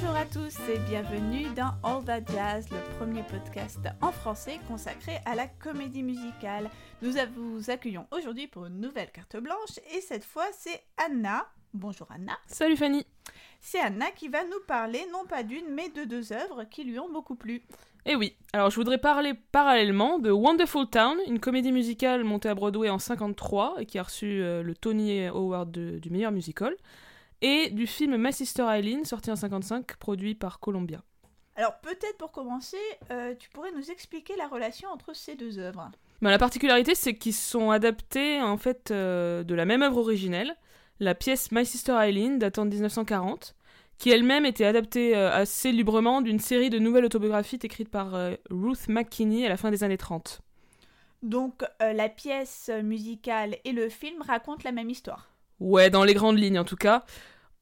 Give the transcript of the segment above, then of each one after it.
Bonjour à tous et bienvenue dans All That Jazz, le premier podcast en français consacré à la comédie musicale. Nous vous accueillons aujourd'hui pour une nouvelle carte blanche et cette fois c'est Anna. Bonjour Anna. Salut Fanny. C'est Anna qui va nous parler non pas d'une mais de deux œuvres qui lui ont beaucoup plu. Eh oui, alors je voudrais parler parallèlement de Wonderful Town, une comédie musicale montée à Broadway en 53 et qui a reçu euh, le Tony Award du meilleur musical et du film My Sister Eileen, sorti en 55, produit par Columbia. Alors peut-être pour commencer, euh, tu pourrais nous expliquer la relation entre ces deux œuvres? Ben, la particularité, c'est qu'ils sont adaptés en fait euh, de la même œuvre originelle, la pièce My Sister Eileen, datant de 1940, qui elle-même était adaptée euh, assez librement d'une série de nouvelles autobiographies écrites par Ruth McKinney à la fin des années 30. Donc la pièce musicale et le film racontent la même histoire? Ouais, dans les grandes lignes en tout cas.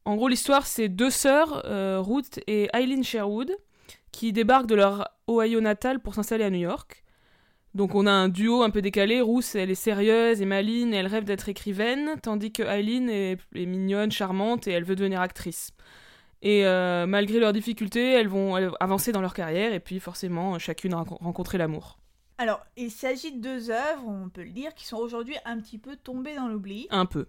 En gros, l'histoire, c'est deux sœurs, euh, Ruth et Eileen Sherwood, qui débarquent de leur Ohio natal pour s'installer à New York. Donc on a un duo un peu décalé. Ruth, elle est sérieuse et maline et elle rêve d'être écrivaine, tandis que Eileen est, mignonne, charmante et elle veut devenir actrice. Et euh, malgré leurs difficultés, elles vont avancer dans leur carrière et puis forcément chacune rencontrer l'amour. Alors, il s'agit de deux œuvres, on peut le dire, qui sont aujourd'hui un petit peu tombées dans l'oubli. Un peu.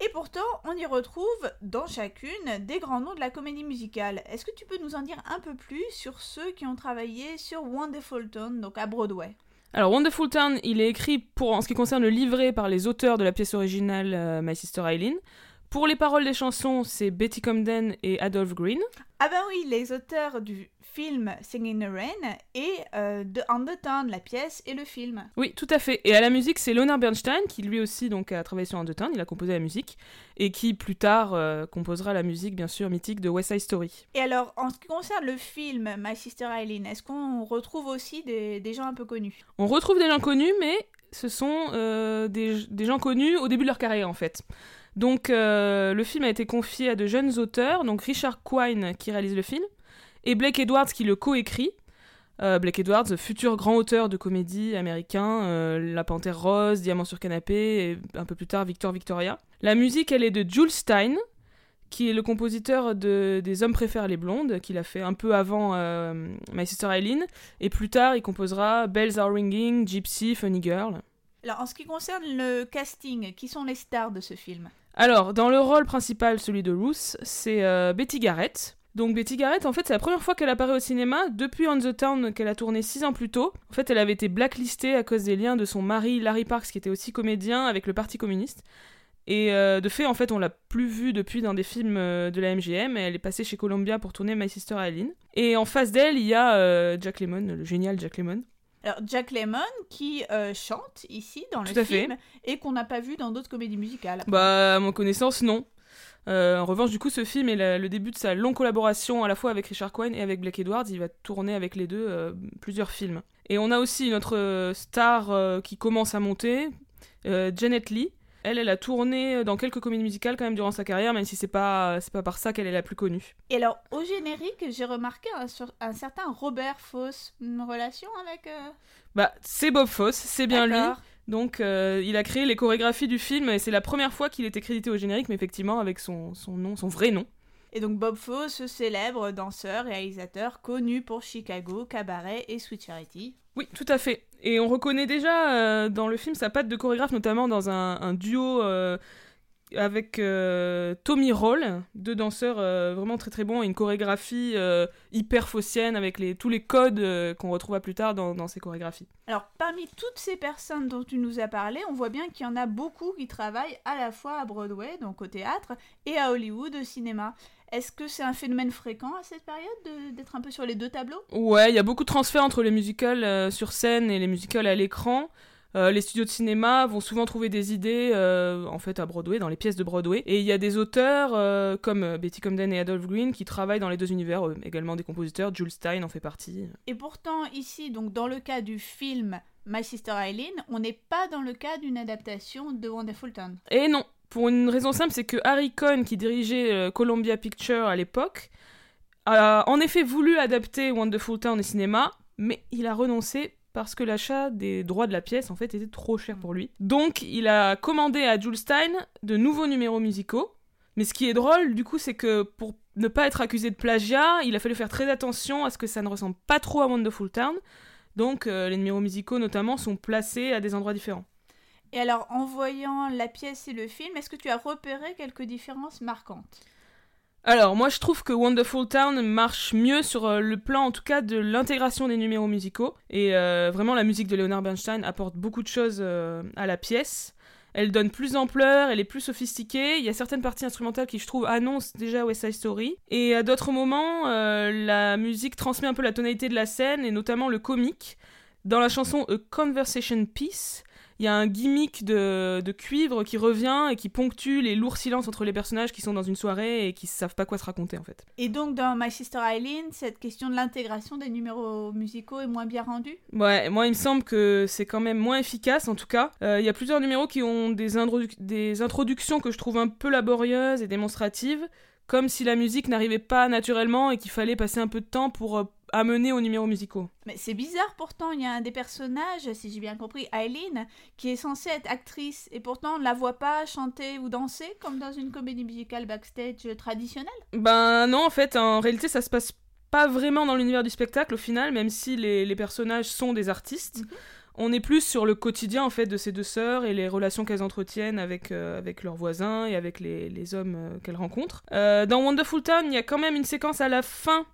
Et pourtant, on y retrouve dans chacune des grands noms de la comédie musicale. Est-ce que tu peux nous en dire un peu plus sur ceux qui ont travaillé sur Wonderful Town, donc à Broadway? Alors Wonderful Town, il est écrit pour en ce qui concerne le livret par les auteurs de la pièce originale euh, My Sister Eileen. Pour les paroles des chansons, c'est Betty Comden et Adolph Green. Ah ben oui, les auteurs du film Singing in the Rain et euh, de Undertown, la pièce et le film. Oui, tout à fait. Et à la musique, c'est Leonard Bernstein qui lui aussi donc a travaillé sur Undertown, il a composé la musique et qui plus tard euh, composera la musique bien sûr mythique de West Side Story. Et alors, en ce qui concerne le film My Sister Eileen, est-ce qu'on retrouve aussi des, gens un peu connus? On retrouve des gens connus, mais ce sont euh, des, des, gens connus au début de leur carrière en fait. Donc le film a été confié à de jeunes auteurs, donc Richard Quine qui réalise le film, et Blake Edwards qui le coécrit. Euh, Blake Edwards, futur grand auteur de comédie américain, euh, La Panthère Rose, Diamant sur canapé, et un peu plus tard Victor Victoria. La musique, elle est de Jules Stein, qui est le compositeur de Des Hommes préfèrent les blondes, qu'il a fait un peu avant euh, My Sister Eileen, et plus tard il composera Bells Are Ringing, Gypsy, Funny Girl. Alors en ce qui concerne le casting, qui sont les stars de ce film? Alors dans le rôle principal, celui de Ruth, c'est Betty Garrett, donc Betty Garrett, en fait, c'est la première fois qu'elle apparaît au cinéma depuis On the Town qu'elle a tourné 6 ans plus tôt. En fait, elle avait été blacklistée à cause des liens de son mari Larry Parks, qui était aussi comédien, avec le Parti communiste. Et euh, de fait, en fait, on l'a plus vue depuis dans des films euh, de la MGM. Elle est passée chez Columbia pour tourner My Sister Eileen. Et en face d'elle, il y a euh, Jack Lemmon, le génial Jack Lemmon. Alors Jack Lemmon qui chante ici dans le film et qu'on n'a pas vu dans d'autres comédies musicales. Bah à mon connaissance non. Euh, en revanche, du coup, ce film est le début de sa longue collaboration à la fois avec Richard Cohen et avec Blake Edwards. Il va tourner avec les deux euh, plusieurs films. Et on a aussi notre euh, star qui commence à monter, Janet Lee. Elle, elle a tourné dans quelques comédies musicales quand même durant sa carrière, même si c'est pas c'est pas par ça qu'elle est la plus connue. Et alors, au générique, j'ai remarqué un, un, certain Robert Fosse, une relation avec. Bah, c'est Bob Fosse, c'est bien lui. Donc euh, il a créé les chorégraphies du film et c'est la première fois qu'il était crédité au générique, mais effectivement avec son, son nom, son vrai nom. Et donc Bob Fosse, célèbre danseur réalisateur connu pour Chicago, Cabaret et Sweet Charity. Oui, tout à fait. Et on reconnaît déjà euh, dans le film sa patte de chorégraphe, notamment dans un, duo euh, avec euh, Tommy Roll, deux danseurs euh, vraiment très très bons, et une chorégraphie euh, hyper phocienne avec les, tous les codes qu'on retrouvera plus tard dans, dans, ces chorégraphies. Alors parmi toutes ces personnes dont tu nous as parlé, on voit bien qu'il y en a beaucoup qui travaillent à la fois à Broadway, donc au théâtre, et à Hollywood, au cinéma. Est-ce que c'est un phénomène fréquent à cette période d'être un peu sur les deux tableaux? Ouais, il y a beaucoup de transferts entre les musicals sur scène et les musicals à l'écran. Euh, les studios de cinéma vont souvent trouver des idées euh, en fait à Broadway, dans les pièces de Broadway. Et il y a des auteurs euh, comme Betty Comden et Adolph Green qui travaillent dans les deux univers, également des compositeurs. Jules Stein en fait partie. Et pourtant ici, donc dans le cas du film My Sister Eileen, on n'est pas dans le cas d'une adaptation de Wonderful Town. Et non, pour une raison simple, c'est que Harry Cohn, qui dirigeait Columbia Pictures à l'époque, a en effet voulu adapter Wonderful Town au cinéma, mais il a renoncé parce que l'achat des droits de la pièce en fait était trop cher pour lui. Donc il a commandé à Jules Stein de nouveaux numéros musicaux, Mais ce qui est drôle, du coup, c'est que pour ne pas être accusé de plagiat, il a fallu faire très attention à ce que ça ne ressemble pas trop à Wonderful Town. Donc, euh, les numéros musicaux, notamment, sont placés à des endroits différents. Et alors, en voyant la pièce et le film, est-ce que tu as repéré quelques différences marquantes? Alors, moi je trouve que Wonderful Town marche mieux sur euh, le plan en tout cas de l'intégration des numéros musicaux. Et euh, vraiment, la musique de Leonard Bernstein apporte beaucoup de choses à la pièce. Elle donne plus d'ampleur, elle est plus sophistiquée. Il y a certaines parties instrumentales qui, je trouve, annoncent déjà West Side Story. Et à d'autres moments, euh, la musique transmet un peu la tonalité de la scène, et notamment le comique. Dans la chanson A Conversation Piece, il y a un gimmick de, cuivre qui revient et qui ponctue les lourds silences entre les personnages qui sont dans une soirée et qui savent pas quoi se raconter en fait. Et donc dans My Sister Eileen, cette question de l'intégration des numéros musicaux est moins bien rendue? Ouais, moi il me semble que c'est quand même moins efficace en tout cas. Euh, il y a plusieurs numéros qui ont des, des introductions que je trouve un peu laborieuses et démonstratives comme si la musique n'arrivait pas naturellement et qu'il fallait passer un peu de temps pour amener aux numéros musicaux. Mais c'est bizarre pourtant, il y a un des personnages, si j'ai bien compris, Eileen, qui est censée être actrice et pourtant on ne la voit pas chanter ou danser comme dans une comédie musicale backstage traditionnelle Ben non, en fait, en réalité ça se passe pas vraiment dans l'univers du spectacle au final, même si les, personnages sont des artistes. Mhm. On est plus sur le quotidien en fait de ces deux sœurs et les relations qu'elles entretiennent avec, euh, avec leurs voisins et avec les, hommes euh, qu'elles rencontrent. Euh, dans Wonderful Town, il y a quand même une séquence à la fin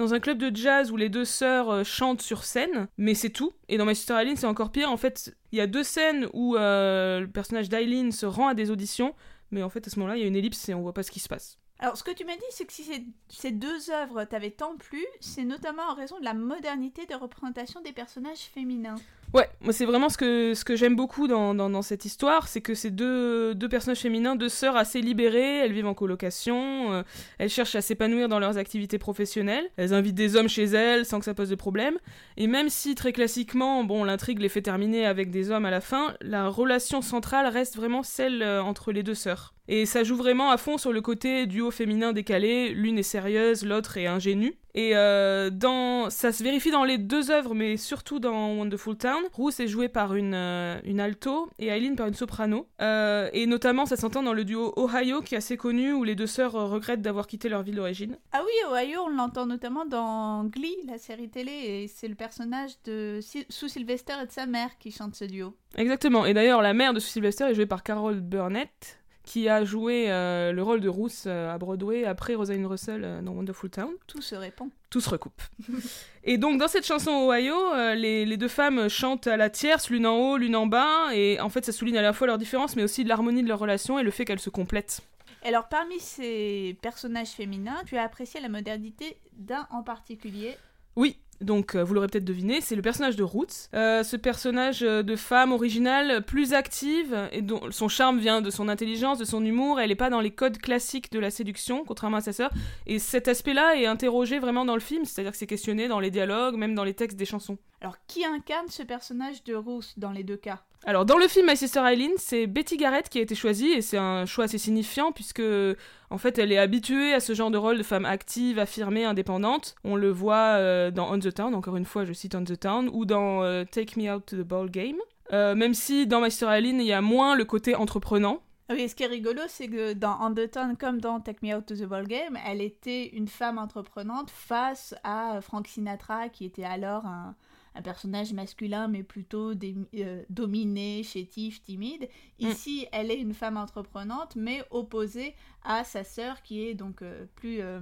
dans un club de jazz où les deux sœurs chantent sur scène, mais c'est tout. Et dans My Sister Eileen, c'est encore pire. En fait, il y a deux scènes où le personnage d'Eileen se rend à des auditions, mais en fait, à ce moment-là, il y a une ellipse et on voit pas ce qui se passe. Alors, ce que tu m'as dit, c'est que si ces, deux œuvres t'avaient tant plu, c'est notamment en raison de la modernité de représentation des personnages féminins. Ouais, moi c'est vraiment ce que, ce que j'aime beaucoup dans, dans, cette histoire, c'est que c'est deux, deux personnages féminins, deux sœurs assez libérées, elles vivent en colocation, euh, elles cherchent à s'épanouir dans leurs activités professionnelles, elles invitent des hommes chez elles sans que ça pose de problème, et même si très classiquement, bon, l'intrigue les fait terminer avec des hommes à la fin, la relation centrale reste vraiment celle euh, entre les deux sœurs. Et ça joue vraiment à fond sur le côté duo féminin décalé, l'une est sérieuse, l'autre est ingénue. Et euh, dans, ça se vérifie dans les deux œuvres, mais surtout dans Wonderful Town. Ruth est jouée par une, euh, une alto et Eileen par une soprano. Euh, et notamment, ça s'entend dans le duo Ohio, qui est assez connu, où les deux sœurs regrettent d'avoir quitté leur ville d'origine. Ah oui, Ohio, on l'entend notamment dans Glee, la série télé, et c'est le personnage de Sue Sylvester et de sa mère qui chante ce duo. Exactement. Et d'ailleurs, la mère de Sue Sylvester est jouée par Carol Burnett qui a joué euh, le rôle de Ruth euh, à Broadway après Rosalind Russell euh, dans Wonderful Town. Tout se répand. Tout se recoupe. et donc dans cette chanson Ohio, les, les, deux femmes chantent à la tierce, l'une en haut, l'une en bas, et en fait ça souligne à la fois leur différence, mais aussi l'harmonie de leur relation et le fait qu'elles se complètent. Alors parmi ces personnages féminins, tu as apprécié la modernité d'un en particulier Oui, donc, euh, vous l'aurez peut-être deviné, c'est le personnage de Roots. Euh, ce personnage euh, de femme originale, plus active, et dont son charme vient de son intelligence, de son humour. Elle n'est pas dans les codes classiques de la séduction, contrairement à sa sœur. Et cet aspect-là est interrogé vraiment dans le film, c'est-à-dire que c'est questionné dans les dialogues, même dans les textes des chansons. Alors, qui incarne ce personnage de Ruth dans les deux cas? Alors dans le film My Sister Eileen, c'est Betty Garrett qui a été choisie et c'est un choix assez signifiant puisque en fait elle est habituée à ce genre de rôle de femme active, affirmée, indépendante. On le voit euh, dans On the Town, encore une fois je cite On the Town, ou dans euh, Take Me Out to the Ball Game. Euh, même si dans Sister Eileen il y a moins le côté entreprenant. Ah oui, ce qui est rigolo, c'est que dans On the Town, comme dans Take Me Out to the Ball Game, elle était une femme entreprenante face à Frank Sinatra, qui était alors un, un personnage masculin mais plutôt euh, dominé, chétif, timide. Mm. Ici, elle est une femme entreprenante mais opposée à sa sœur qui est donc euh, plus, euh,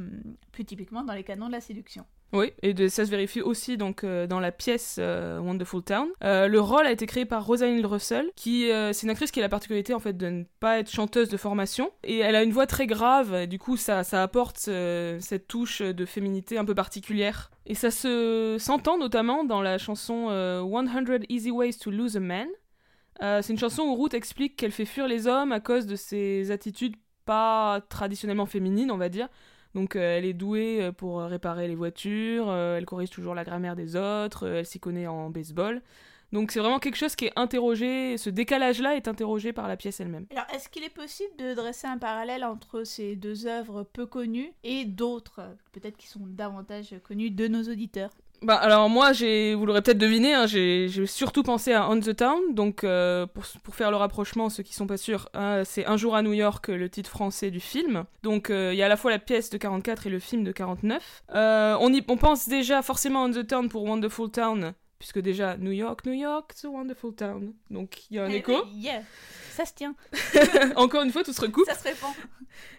plus typiquement dans les canons de la séduction. Oui, et de, ça se vérifie aussi donc dans la pièce Wonderful Town. le rôle a été créé par Rosalind Russell, qui c'est une actrice qui a la particularité en fait de ne pas être chanteuse de formation et elle a une voix très grave. Et du coup, ça, ça apporte cette touche de féminité un peu particulière et ça se s'entend notamment dans la chanson 100 euh, Easy Ways to Lose a Man. Euh, c'est une chanson où Ruth explique qu'elle fait fuir les hommes à cause de ses attitudes pas traditionnellement féminines, on va dire. Donc euh, elle est douée pour réparer les voitures, elle corrige toujours la grammaire des autres, elle s'y connaît en baseball. Donc c'est vraiment quelque chose qui est interrogé, ce décalage-là est interrogé par la pièce elle-même. Alors, est-ce qu'il est possible de dresser un parallèle entre ces deux œuvres peu connues et d'autres, peut-être qui sont davantage connues de nos auditeurs? Bah alors moi, j'ai, vous l'aurez peut-être deviné, hein, j'ai surtout pensé à On the Town, donc euh, pour, pour faire le rapprochement, ceux qui sont pas sûrs, hein, c'est Un jour à New York, le titre français du film. Donc euh, il y a à la fois la pièce de 44 et le film de 49. Euh, on, y, on pense déjà forcément à On the Town pour Wonderful Town, puisque déjà New York, New York, it's a wonderful town. Donc il y a un Eh écho. yeah. Ça se tient, Encore une fois, tout se recoupe. ça se répand.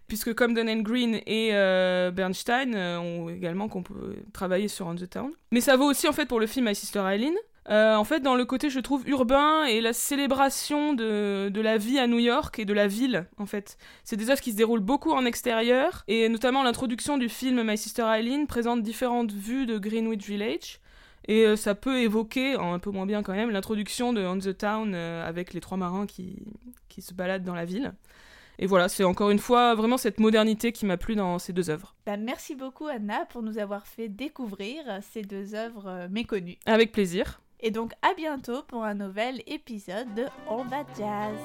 puisque comme Donald Green et euh, Bernstein euh, ont également compo- travaillé sur On the Town. Mais ça vaut aussi en fait pour le film My Sister Eileen. Euh, en fait, dans le côté, je trouve, urbain et la célébration de, de la vie à New York et de la ville, en fait. C'est des œuvres qui se déroulent beaucoup en extérieur, et notamment l'introduction du film My Sister Eileen présente différentes vues de Greenwich Village. Et euh, ça peut évoquer, en un peu moins bien quand même, l'introduction de On the Town euh, avec les trois marins qui, qui se baladent dans la ville. Et voilà, c'est encore une fois vraiment cette modernité qui m'a plu dans ces deux œuvres. Bah, merci beaucoup Anna pour nous avoir fait découvrir ces deux œuvres euh, méconnues. Avec plaisir. Et donc à bientôt pour un nouvel épisode de That Jazz.